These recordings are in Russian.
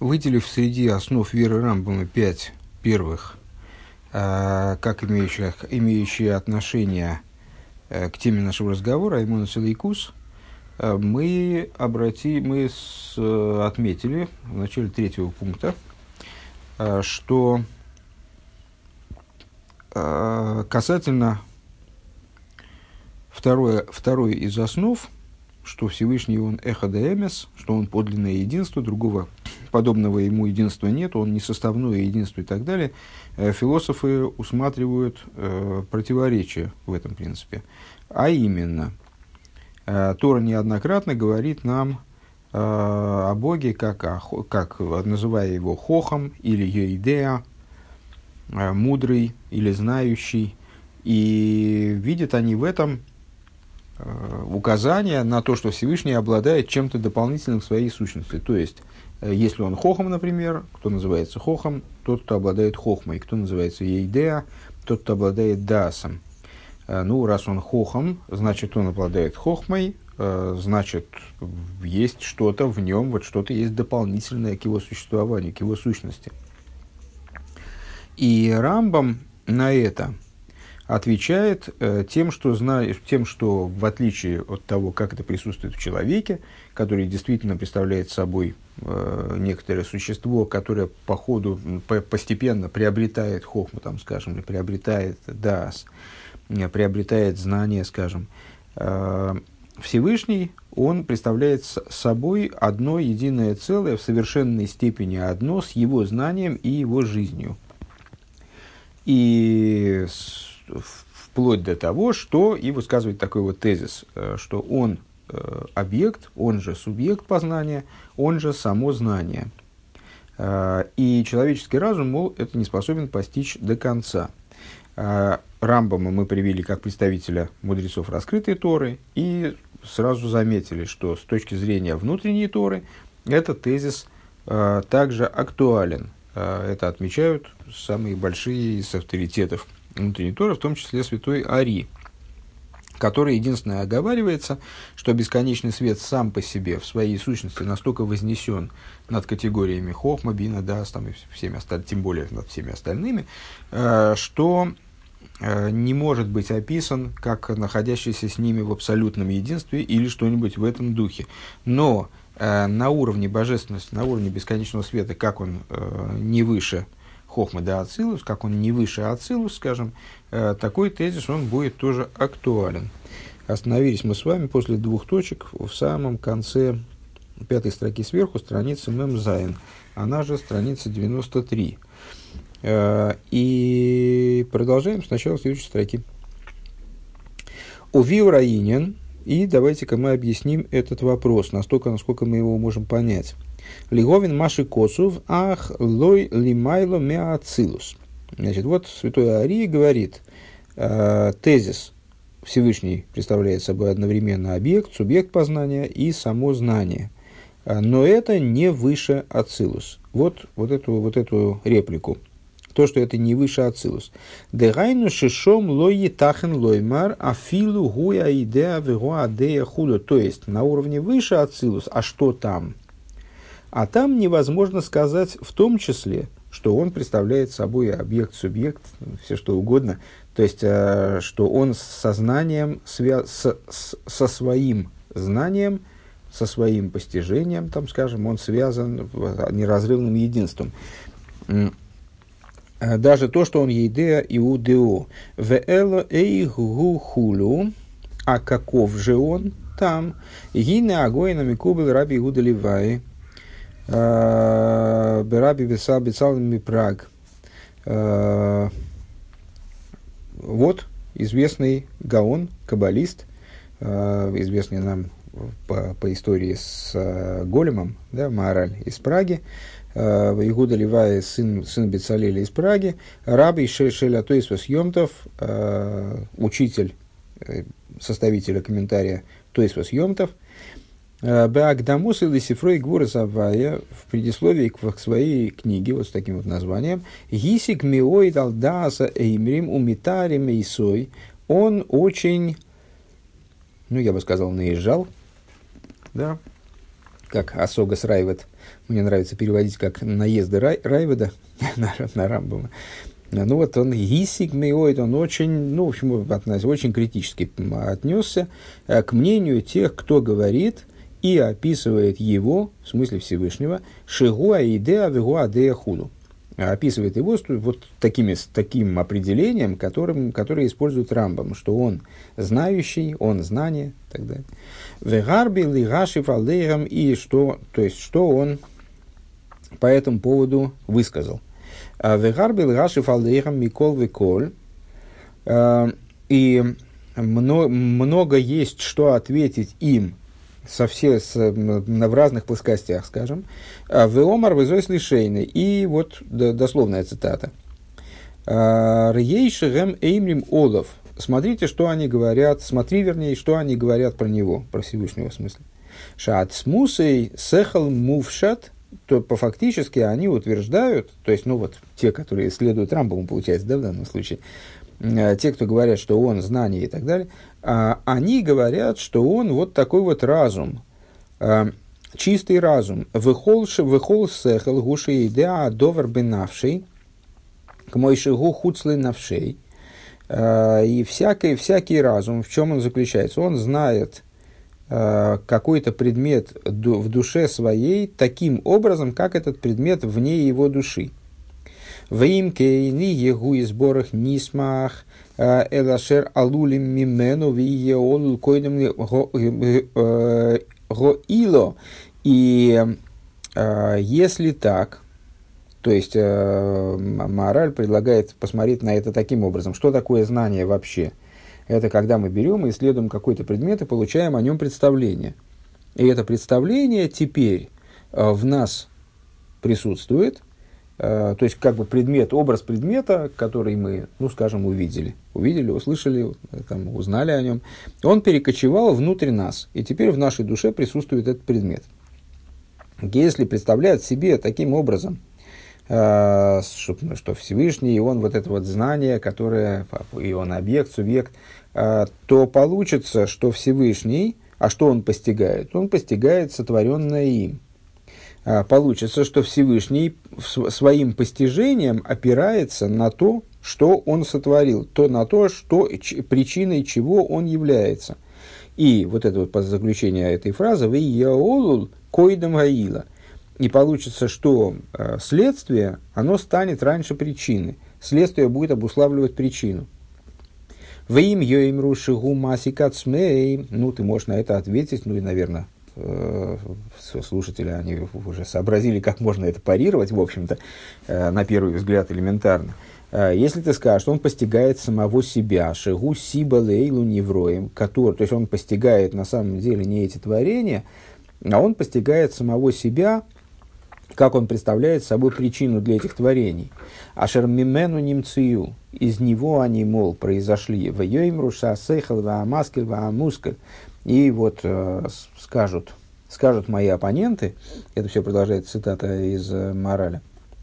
выделив среди основ веры Рамбама пять первых, э, как имеющие, имеющие отношение э, к теме нашего разговора, Аймона Целайкус, э, мы, обрати, мы с, отметили в начале третьего пункта, что касательно второе, второй из основ, что Всевышний он эхо эмес, что он подлинное единство, другого подобного ему единства нет, он не составное единство и так далее, э, философы усматривают э, противоречие в этом принципе. А именно, э, Тора неоднократно говорит нам о Боге, как, о, как называя его Хохом или Еидеа, мудрый или знающий, и видят они в этом указание на то, что Всевышний обладает чем-то дополнительным в своей сущности. То есть, если он хохом, например, кто называется хохом, тот, кто обладает хохмой. Кто называется ейдеа, тот, кто обладает дасом. Э, ну, раз он хохом, значит, он обладает хохмой, э, значит, есть что-то в нем, вот что-то есть дополнительное к его существованию, к его сущности. И Рамбам на это отвечает э, тем, что знает, тем, что в отличие от того, как это присутствует в человеке, который действительно представляет собой э, некоторое существо, которое по ходу по, постепенно приобретает хохму, там, скажем, или приобретает дас, э, приобретает знание, скажем, э, Всевышний, он представляет собой одно единое целое, в совершенной степени одно с его знанием и его жизнью. И вплоть до того, что и высказывает такой вот тезис, э, что он объект, он же субъект познания, он же само знание. Э, и человеческий разум, мол, это не способен постичь до конца. Рамбама мы привели как представителя мудрецов раскрытой Торы и сразу заметили, что с точки зрения внутренней Торы этот тезис также актуален. Это отмечают самые большие из авторитетов внутренней Торы, в том числе святой Ари, который единственное оговаривается, что бесконечный свет сам по себе в своей сущности настолько вознесен над категориями Хохма, Бина, Дас, там, и всеми остальными, тем более над всеми остальными, э, что э, не может быть описан как находящийся с ними в абсолютном единстве или что-нибудь в этом духе. Но э, на уровне божественности, на уровне бесконечного света, как он не выше Хохма да Ацилус, как он не выше Ацилус, скажем, э, такой тезис, он будет тоже актуален. Остановились мы с вами после двух точек в самом конце пятой строки сверху, страницы Мемзайн. Она же страница 93. Э, и продолжаем сначала следующей строки. Увил Раинин, и давайте-ка мы объясним этот вопрос, настолько, насколько мы его можем понять. Лиговин Маши Косов, ах лой лимайло меацилус. Значит, вот святой Арий говорит, э, тезис Всевышний представляет собой одновременно объект, субъект познания и само знание. Э, но это не выше Ацилус. Вот, вот, эту, вот эту реплику. То, что это не выше Ацилус. Дегайну шишом лои тахен лоймар афилу гуя идея вегуа адея худо. То есть, на уровне выше Ацилус, а что там? А там невозможно сказать в том числе, что он представляет собой объект, субъект, все что угодно. То есть, э, что он с сознанием, свя- с, с, со своим знанием, со своим постижением, там, скажем, он связан неразрывным единством. Э, даже то, что он ейдеа иудео. Веэло эйгу хулю, а каков же он там? Гине агоина микубел раби Иуда Ливай, Э, Бераби Бесал Бецалами Праг. Э, вот известный Гаон, каббалист, э, известный нам по, по истории с Големом, да, Маораль из Праги, Игуда Левая, сын, сын Бецалеля из Праги, Раби Шеля Тойсвас Йомтов, учитель составителя комментария Тойсвас Йомтов – Э, Беагдамус или Сифрой Гвура Завая в предисловии к, своей книге, вот с таким вот названием, Гисик Миоид Алдаса Эймрим Умитарим Исой, он очень, ну я бы сказал, наезжал, да, как Асогас Райвед, мне нравится переводить как наезды Рай, Райведа на, на Рамбама. Ну вот он гисик миоид, он очень, ну, в общем, очень критически отнесся э, к мнению тех, кто говорит и описывает его, в смысле Всевышнего, шигуа идеа вигуа дея худу. Описывает его вот такими, с таким определением, которым, которое использует Рамбам, что он знающий, он знание и так далее. Вегарби лигаши фалдейрам, и что, то есть, что он по этому поводу высказал. А Вегарбил Раши Фалдейхам Микол Виколь. А, и много есть что ответить им со все, с, в разных плоскостях, скажем. А Веомар вызой лишейны. И вот дословная цитата. Рейшерем Эймрим Олов. Смотрите, что они говорят, смотри, вернее, что они говорят про него, про Всевышнего в смысле. Шат смусей сехал мувшат то по фактически они утверждают, то есть, ну вот, те, которые следуют Рамбаму, получается, да, в данном случае, те, кто говорят, что он знание и так далее, э, они говорят, что он вот такой вот разум, э, чистый разум, выхол сехал гуши идеа довер бенавший, к мойшигу хуцлы навшей, э, и всякий, всякий разум, в чем он заключается? Он знает Э, какой-то предмет в душе своей таким образом, как этот предмет вне его души. В имке ни егу и сборах нисмах элашер алулим мимену ви олул койдем э, гоило. И если так, то есть мораль предлагает посмотреть на это таким образом, что такое знание вообще – это когда мы берем и исследуем какой-то предмет и получаем о нем представление. И это представление теперь э, в нас присутствует, то есть как бы предмет, образ предмета, который мы, ну скажем, увидели, увидели, услышали, там, узнали о нем, он перекочевал внутрь нас, и теперь в нашей душе присутствует этот предмет. Если представляет себе таким образом Э, что Всевышний, и он вот это вот знание, которое, и он объект, субъект, э, то получится, что Всевышний, а что он постигает? Он постигает сотворенное им. Э, получится, что Всевышний своим постижением опирается на то, что он сотворил, то на то, что, причиной чего он является. И вот это вот заключение этой фразы «Вы яолул койдам гаила» – и получится, что э, следствие, оно станет раньше причины. Следствие будет обуславливать причину. В им йоим рушигу масикат смей. Ну, ты можешь на это ответить, ну и, наверное, э, слушатели, они уже сообразили, как можно это парировать, в общем-то, э, на первый взгляд элементарно. Э, если ты скажешь, что он постигает самого себя, шигу сиба лейлу невроем, который, то есть он постигает на самом деле не эти творения, а он постигает самого себя как он представляет собой причину для этих творений. Ашер мимену немцию, из него они, мол, произошли. В йоймруша сейхал ваамаскель ваамускель. И вот э, скажут, скажут мои оппоненты, это все продолжает цитата из э, мораля,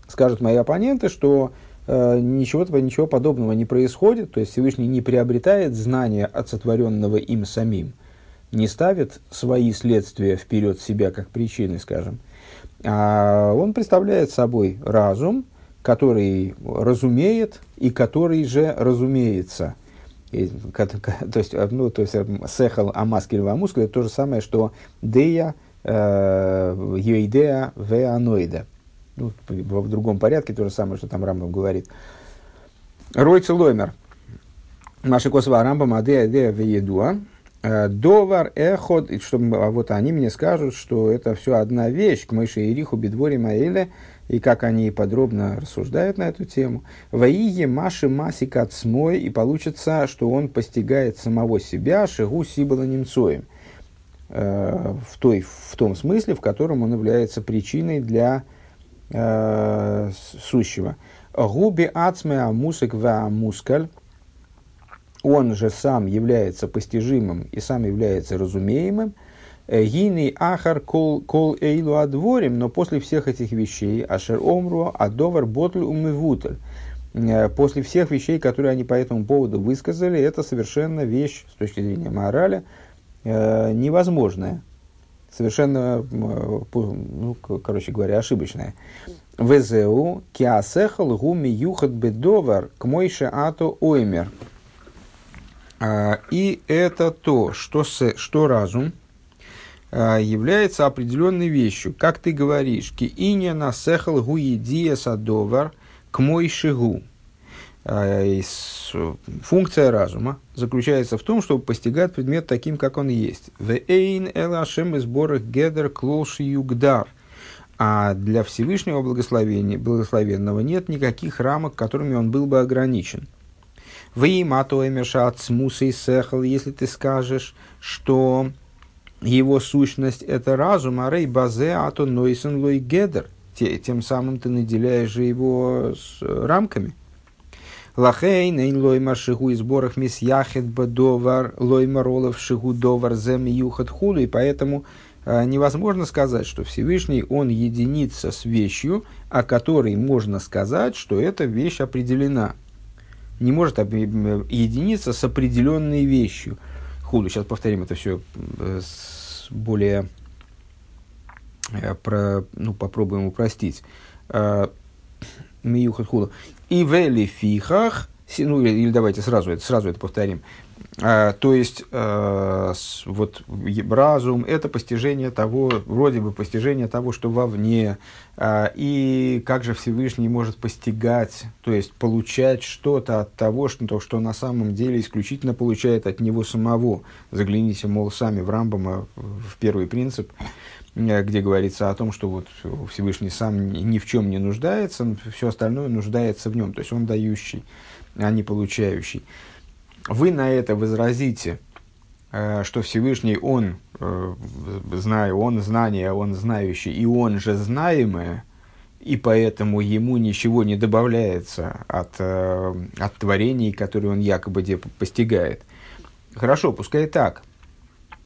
скажут мои оппоненты, что э, ничего, ничего подобного не происходит, то есть Всевышний не приобретает знания от сотворенного им самим, не ставит свои следствия вперед себя как причины, скажем, а он представляет собой разум, который разумеет и который же разумеется. То есть, ну, то есть сехал амаскель вамускель это то же самое, что дея, э, юидея, веаноида. Ну, в, другом порядке то же самое, что там Рамбам говорит. Ройцел Лоймер. Маши Косова Рамбам Адея Дея Веедуа. Э, довар эход, чтобы, а вот они мне скажут, что это все одна вещь, к Мойше и Риху, Бедворе Маэле, и как они подробно рассуждают на эту тему. Ваие Маши Маси Кацмой, и получится, что он постигает самого себя, Шигу Сибала Немцоем, э, в, той, в том смысле, в котором он является причиной для э, сущего. Губи Ацме Амусик Ва Амускаль, он же сам является постижимым и сам является разумеемым, Гини ахар кол, кол эйлу адворим, но после всех этих вещей, ашер омру, адовар ботль умывутль, э, после всех вещей, которые они по этому поводу высказали, это совершенно вещь с точки зрения морали э, невозможная. совершенно, ну, короче говоря, ошибочное. ВЗУ киасехал гуми юхат бедовар к мойше ато оймер. И это то, что, что разум является определенной вещью. Как ты говоришь, ки иня насехал гуидия садовар к мойше гу. А, функция разума заключается в том, чтобы постигать предмет таким, как он есть. Вейн элашем из сборах гедер клош югдар. А для Всевышнего благословения, благословенного нет никаких рамок, которыми он был бы ограничен. Веймато эмешат смуса и сехал, если ты скажешь, что его сущность это разум, а рей базе ато нойсен лой гедер, тем самым ты наделяешь же его с рамками. Лахей нейн лоймар шигу и сборах мис яхет бадовар лоймар олов шигу довар зем юхат худу. И поэтому э, невозможно сказать, что Всевышний, он единится с вещью, о которой можно сказать, что эта вещь определена. Не может единиться с определенной вещью. Худу, сейчас повторим это все э, с более, э, про, ну, попробуем упростить. Миюхат худу. И вели фихах, ну или, или давайте сразу это, сразу это повторим. А, то есть, а, вот разум – это постижение того, вроде бы постижение того, что вовне. А, и как же Всевышний может постигать, то есть получать что-то от того, что, что на самом деле исключительно получает от него самого. Загляните, мол, сами в Рамбама, в первый принцип. Э, где говорится о том, что вот Всевышний сам ни в чем не нуждается, все остальное нуждается в нем. То есть он дающий, а не получающий. Вы на это возразите, э, что Всевышний, он, э, знаю, он знание, он знающий, и он же знаемое, и поэтому ему ничего не добавляется от, от творений, которые он якобы постигает. Хорошо, пускай так.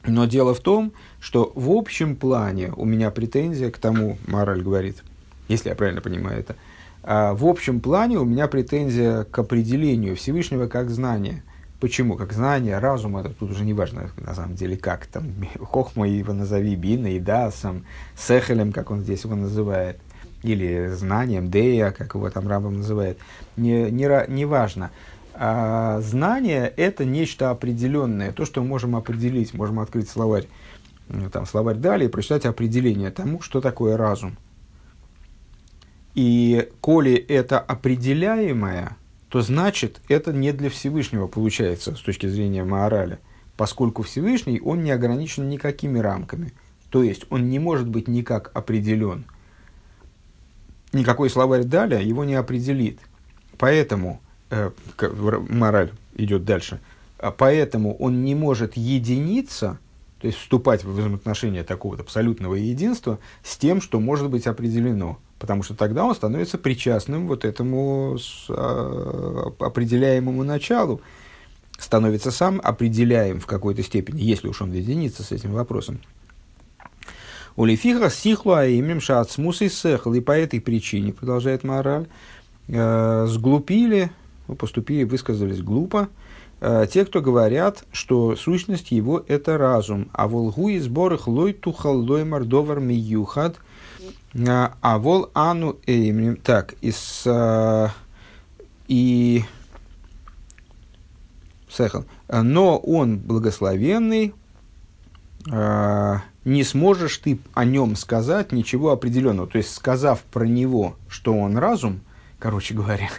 Но дело в том, что в общем плане у меня претензия к тому, мораль говорит, если я правильно понимаю это, а в общем плане у меня претензия к определению Всевышнего как знания. Почему? Как знание, разум, это тут уже не важно, на самом деле, как там, хохма его назови, бина и дасом, сехелем, как он здесь его называет, или знанием, дея, как его там рабом называет, не, не, не важно. А знание – это нечто определенное, то, что мы можем определить, можем открыть словарь ну, там, словарь далее, прочитать определение тому, что такое разум. И коли это определяемое, то значит это не для Всевышнего получается с точки зрения морали, поскольку Всевышний, он не ограничен никакими рамками. То есть он не может быть никак определен. Никакой словарь далее его не определит. Поэтому, э, мораль идет дальше, а поэтому он не может единиться – то есть вступать в взаимоотношения такого абсолютного единства с тем, что может быть определено. Потому что тогда он становится причастным вот этому а, определяемому началу, становится сам определяем в какой-то степени, если уж он единится с этим вопросом. У Лефиха сихлу аимем шаацмус и сехл. И по этой причине, продолжает мораль, э, сглупили, ну, поступили, высказались глупо, Э, те, кто говорят, что сущность его – это разум. А волгу и сборах лой тухал лой мордовар миюхат, а вол ану эймнем. Так, из, а, и Сехал. Но он благословенный, а, не сможешь ты о нем сказать ничего определенного. То есть, сказав про него, что он разум, короче говоря,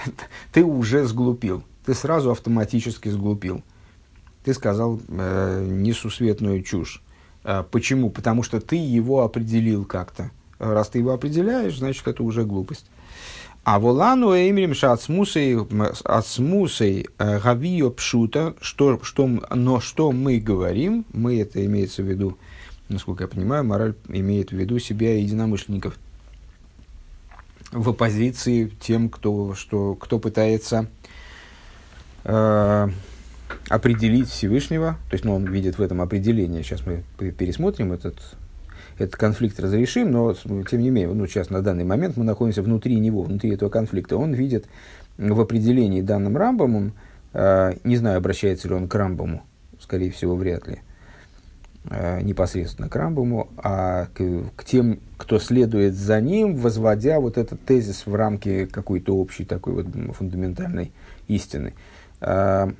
ты уже сглупил ты сразу автоматически сглупил. Ты сказал э, несусветную чушь. Э, почему? Потому что ты его определил как-то. Раз ты его определяешь, значит, это уже глупость. А волану эмрим шацмусей ацмусей э, гавио пшута, что, что, но что мы говорим, мы это имеется в виду, насколько я понимаю, мораль имеет в виду себя и единомышленников. В оппозиции тем, кто, что, кто пытается э, определить Всевышнего, то есть ну, он видит в этом определение, сейчас мы пересмотрим этот, этот конфликт, разрешим, но тем не менее, ну, сейчас на данный момент мы находимся внутри него, внутри этого конфликта. Он видит в определении данным Рамбамом, э, не знаю, обращается ли он к Рамбаму, скорее всего, вряд ли, э, непосредственно к Рамбаму, а к, к тем, кто следует за ним, возводя вот этот тезис в рамки какой-то общей такой вот фундаментальной истины. Э,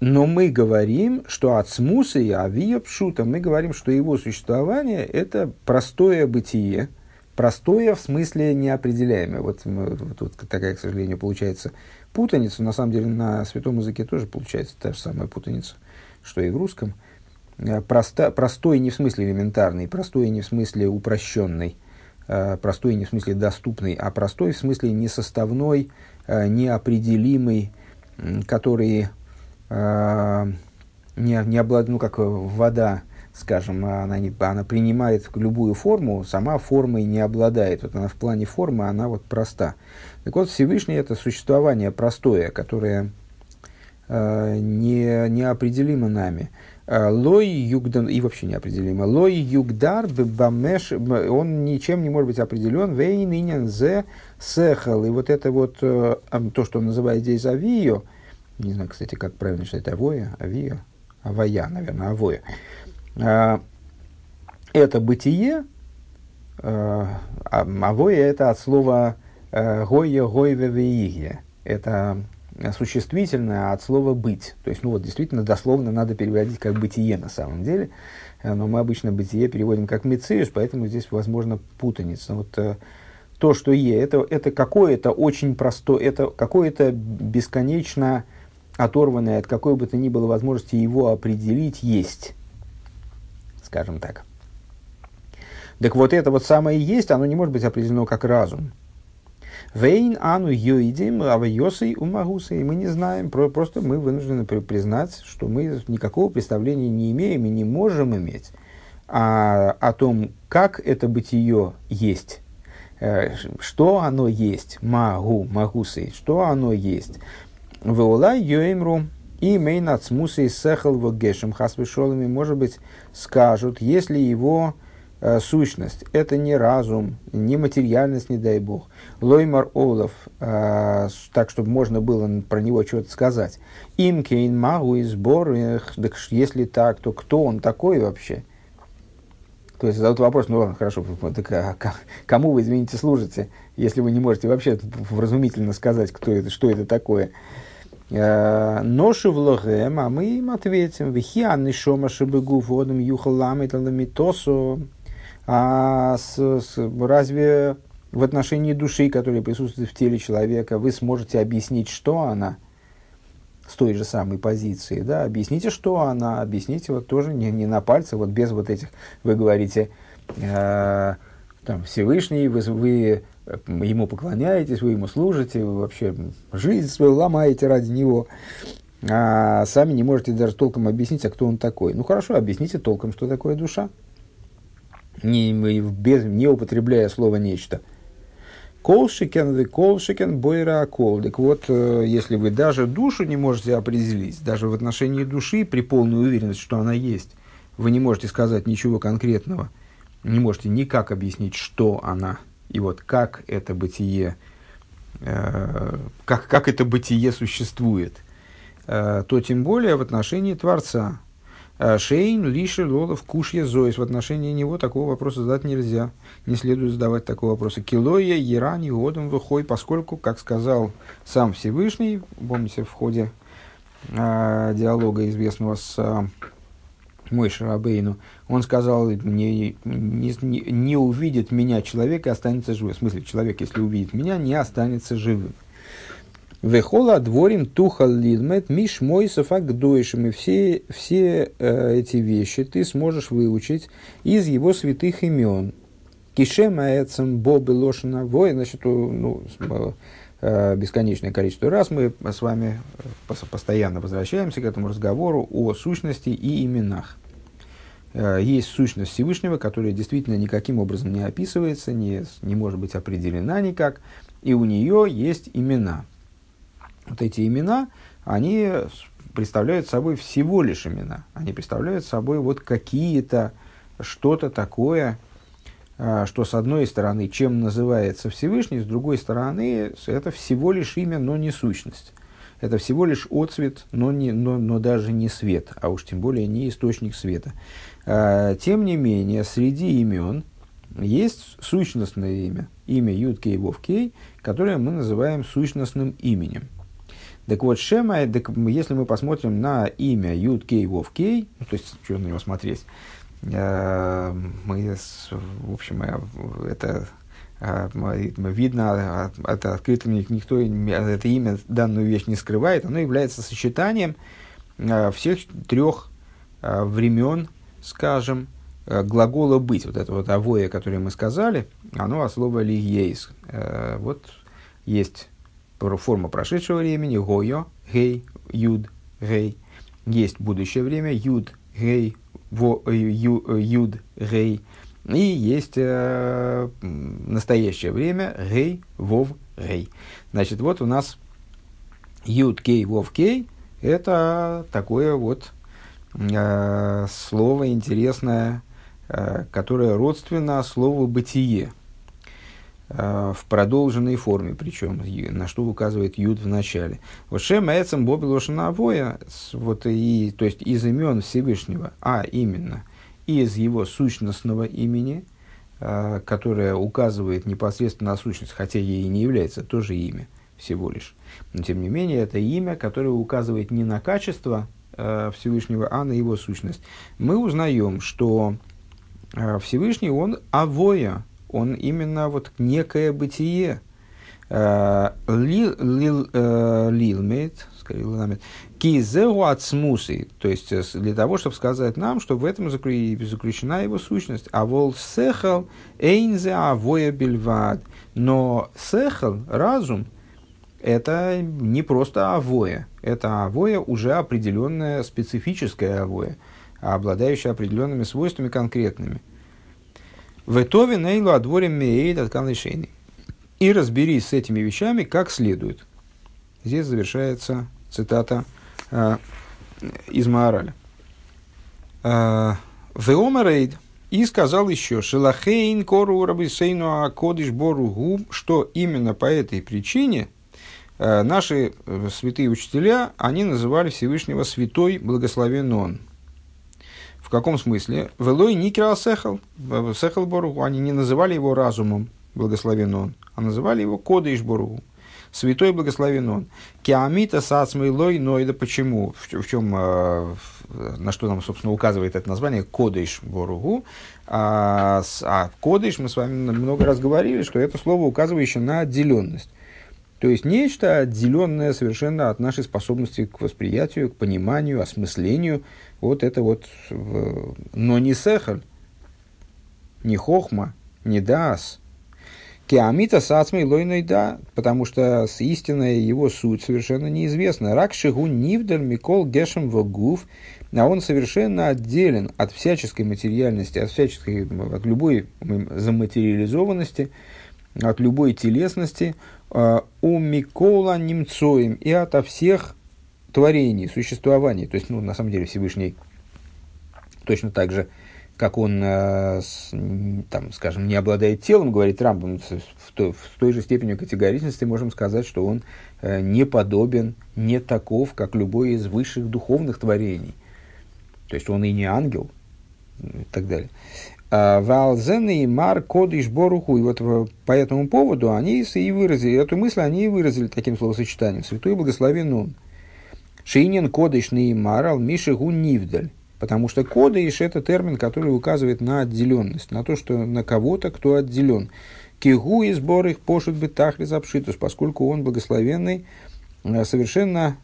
но мы говорим, что от смуса и авия мы говорим, что его существование – это простое бытие, простое в смысле неопределяемое. Вот, вот, вот такая, к сожалению, получается путаница. На самом деле на святом языке тоже получается та же самая путаница, что и в русском. Э, Просто, простой не в смысле элементарный, простой не в смысле упрощенный, э, простой не в смысле доступный, а простой в смысле несоставной, э, неопределимый, который Э, не, не облад, ну, как вода, скажем, она, не, она принимает любую форму, сама формой не обладает. Вот она в плане формы, она вот проста. Так вот, Всевышний – это существование простое, которое э, не, неопределимо нами. Э, лой югдан, и вообще неопределимо. Лой югдар бамеш, он ничем не может быть определен. Вейн инен зе сехал. И вот это вот, э, то, что он называет здесь авио, не знаю, кстати, как правильно читать авоя, авиа, авая, наверное, авоя. А, это бытие, а, авоя это от слова э, гойя, гойве, Это существительное от слова быть. То есть, ну вот, действительно, дословно надо переводить как бытие на самом деле. Э, но мы обычно бытие переводим как мециус, поэтому здесь, возможно, путаница. Вот э, то, что е, это, это какое-то очень простое, это какое-то бесконечно оторванное от какой бы то ни было возможности его определить, есть. Скажем так. Так вот это вот самое есть, оно не может быть определено как разум. Вейн ану йоидим авайосой умагусой. Мы не знаем, просто мы вынуждены признать, что мы никакого представления не имеем и не можем иметь а, о том, как это бытие есть, э, что оно есть, магу, магусой, что оно есть. Веула йоимру и мейнацмуса и сехал вогешем хасвешолами, может быть, скажут, если его э, сущность это не разум, не материальность, не дай бог, лоймар олов, э, так, чтобы можно было про него что-то сказать. Им кейн магу и сбор, так если так, то кто он такой вообще? То есть задают вопрос, ну ладно, хорошо, так, а, кому вы, извините, служите, если вы не можете вообще вразумительно сказать, кто это, что это такое. Э, Ноши в логем, а мы им ответим, вихианный шома шибыгу водом юхалами таламитосу. А с, с, разве в отношении души, которая присутствует в теле человека, вы сможете объяснить, что она? С той же самой позиции, да, объясните, что она, объясните вот тоже не, не на пальце, вот без вот этих, вы говорите, э, там, Всевышний, вы, вы ему поклоняетесь, вы ему служите, вы вообще жизнь свою ломаете ради него, а сами не можете даже толком объяснить, а кто он такой. Ну хорошо, объясните толком, что такое душа, не, без, не употребляя слово нечто. Колшикен, вы колшикен, бойра кол. Вот, э, если вы даже душу не можете определить, даже в отношении души, при полной уверенности, что она есть, вы не можете сказать ничего конкретного, не можете никак объяснить, что она и вот как это бытие, э, как, как это бытие существует, э, то тем более в отношении Творца. Э, Шейн, Лиши, Лолов, Кушья, Зоис. В отношении него такого вопроса задать нельзя. Не следует задавать такого вопроса. Килоя, Ерани, Годом, Выхой, поскольку, как сказал сам Всевышний, помните, в ходе диалога известного с мой Шарабейну, он сказал, не, не, не увидит меня человек и останется живым. В смысле, человек, если увидит меня, не останется живым. Вехола дворим тухал лидмет миш мой софагдойшим. И все, все э, эти вещи ты сможешь выучить из его святых имен. Кишем аэцем бобы лошина вой. Значит, ну, э, бесконечное количество раз мы с вами э, постоянно возвращаемся к этому разговору о сущности и именах. Э, есть сущность Всевышнего, которая действительно никаким образом не описывается, не, не может быть определена никак, и у нее есть имена. Вот эти имена, они представляют собой всего лишь имена. Они представляют собой вот какие-то, что-то такое, э, что с одной стороны, чем называется Всевышний, с другой стороны, это всего лишь имя, но не сущность. это всего лишь отцвет, но, не, но, но даже не свет, а уж тем более не источник света. А, тем не менее, среди имен есть сущностное имя, имя Юд Кей Вов Кей, которое мы называем сущностным именем. Так вот, Шема, если мы посмотрим на имя Юд Кей Вов Кей, ну, то есть, что на него смотреть, мы, в общем, э, это э, видно, это открыто никто это имя, данную вещь не скрывает, оно является сочетанием всех трех времен, скажем, глагола быть, вот это вот авоя, которое мы сказали, оно от слова лигейс. Вот есть форма прошедшего времени, гойо, гей, юд, гей. Есть будущее время, юд, гей, во, э, ю, э, юд, гей. И есть э, настоящее время, гей, вов, гей. Значит, вот у нас юд, кей, вов, кей. Это такое вот э, слово интересное, э, которое родственно слову бытие. Э, в продолженной форме, причем на что указывает Юд в начале. Вот Шем Эцем Боби Лошанавоя, вот и, то есть из имен Всевышнего, а именно из его сущностного имени, э, которое указывает непосредственно на сущность, хотя ей и не является тоже имя всего лишь. Но тем не менее, это имя, которое указывает не на качество э, Всевышнего, а на его сущность. Мы узнаем, что Всевышний, он авоя, он именно вот некое бытие. Э, Лилмейт, э, скорее ламет, кизеу ацмусы, то есть э, для того, чтобы сказать нам, что в этом заключена его сущность. А вол сехал эйнзе авоя бельвад. Но сехал, разум, это не просто авоя, это авоя уже определенная специфическая авоя, обладающая определенными свойствами конкретными. В Итове Нейлу Адворим Меэйд от Канлишейны. И разберись с этими вещами как следует. Здесь завершается цитата э, из Маораля. Э, Веомарейд и сказал еще, Шелахейн кору рабисейну акодиш бору что именно по этой причине э, наши э, святые учителя, они называли Всевышнего Святой Благословен Он. В каком смысле? Велой никера сехал, сехал боругу. Они не называли его разумом, благословен он, а называли его кодыш боругу. Святой благословен он. Киамита сацмейлой, но это почему? В, в чем, э, на что нам, собственно, указывает это название Кодыш Боругу. А, а Кодыш, мы с вами много раз говорили, что это слово указывающее на отделенность. То есть нечто отделенное совершенно от нашей способности к восприятию, к пониманию, осмыслению – вот это вот, но не сехаль, не хохма, не дас. Киамита сацмей лойной да, потому что с истинная его суть совершенно неизвестна. Рак шигу нивдер микол гешем вагув, а он совершенно отделен от всяческой материальности, от всяческой, от любой заматериализованности, от любой телесности, у Микола Немцоем и ото всех творений, существовании. То есть, ну, на самом деле, Всевышний точно так же, как он, э, там, скажем, не обладает телом, говорит Рамбом, в той, в той же степени категоричности можем сказать, что он э, не подобен, не таков, как любой из высших духовных творений. То есть, он и не ангел, и так далее. А Валзены и Мар Кодиш Боруху. И вот по этому поводу они и выразили, эту мысль они и выразили таким словосочетанием. Святой благословен он. Шейнин кодыш неймарал миши нивдаль. Потому что кодыш – это термин, который указывает на отделенность, на то, что на кого-то, кто отделен. Кигу и сбор их пошут бы тахлис обшитус, поскольку он благословенный, э, совершенно,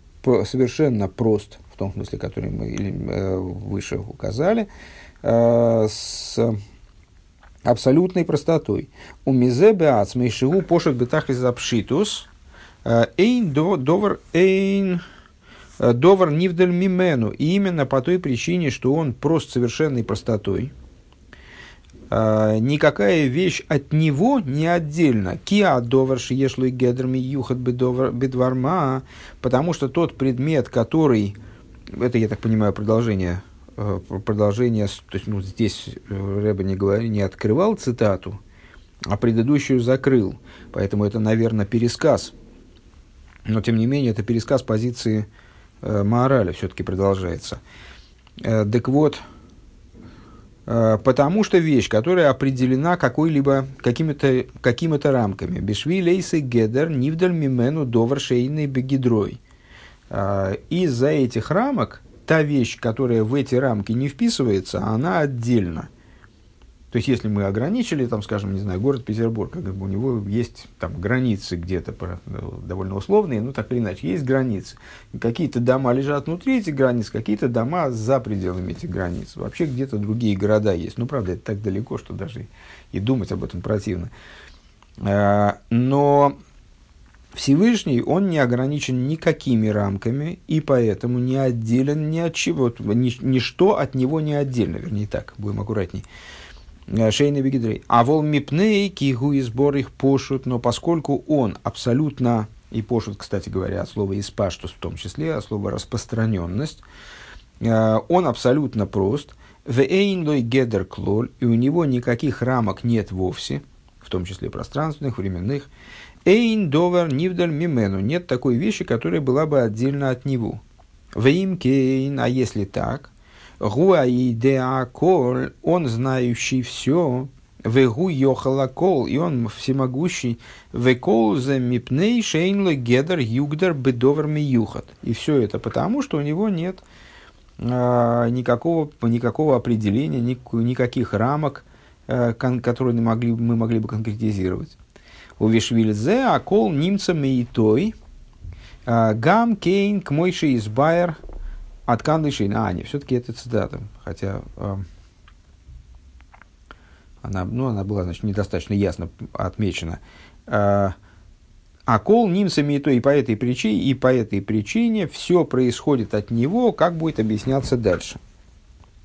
совершенно прост, в том смысле, который мы э, выше указали, э, с абсолютной простотой. У мизебе ацмейшигу пошут бы тахлис обшитус, эйн довар эйн Э, Довар Нивдель Мимену. И именно по той причине, что он прост совершенной простотой. Э, никакая вещь от него не отдельно. Киа довар шиешлой гедрами юхат бедварма. Потому что тот предмет, который... Это, я так понимаю, продолжение э, продолжение, то есть ну, здесь Рэба не, говорил, не открывал цитату, а предыдущую закрыл. Поэтому это, наверное, пересказ но тем не менее это пересказ позиции э, Маораля все-таки продолжается. Э, так вот, э, потому что вещь, которая определена какой-либо какими-то какими рамками. Бешви лейсы гедер нивдаль мимену довар шейный бегидрой. Э, из-за этих рамок та вещь, которая в эти рамки не вписывается, она отдельно. То есть, если мы ограничили, там, скажем, не знаю, город Петербург, как бы у него есть там границы где-то ну, довольно условные, ну так или иначе, есть границы. Какие-то дома лежат внутри этих границ, какие-то дома за пределами этих границ. Вообще где-то другие города есть. Ну, правда, это так далеко, что даже и думать об этом противно. А, но Всевышний, он не ограничен никакими рамками, и поэтому не отделен ни от чего, ничто от него не отдельно, вернее так, будем аккуратней. Э, Шейный бегидрей. А вол мипней кигу и сбор их пошут, но поскольку он абсолютно, и пошут, кстати говоря, от слова испаштус в том числе, от слова распространенность, э, он абсолютно прост. В эйнлой гедер клоль, и у него никаких рамок нет вовсе, в том числе пространственных, временных. Эйн довер нивдаль мимену, нет такой вещи, которая была бы отдельно от него. Вейм кейн, а если так, Гуаидеакол, он знающий все, Вегу йохалакол, и он всемогущий, Векол за мипней шейнло гедер югдер бедовер миюхат. И все это потому, что у него нет а, никакого, никакого определения, ник, никаких рамок, а, кон, которые мы могли, мы могли бы конкретизировать. У Вишвильзе акол немца мейтой, а, гам кейн к мойши избайер – от Кандышин, а, не, все-таки это цитата, хотя э, она, ну, она была, значит, недостаточно ясно отмечена. А кол нимсами и то и по этой причине, и по этой причине все происходит от него, как будет объясняться дальше.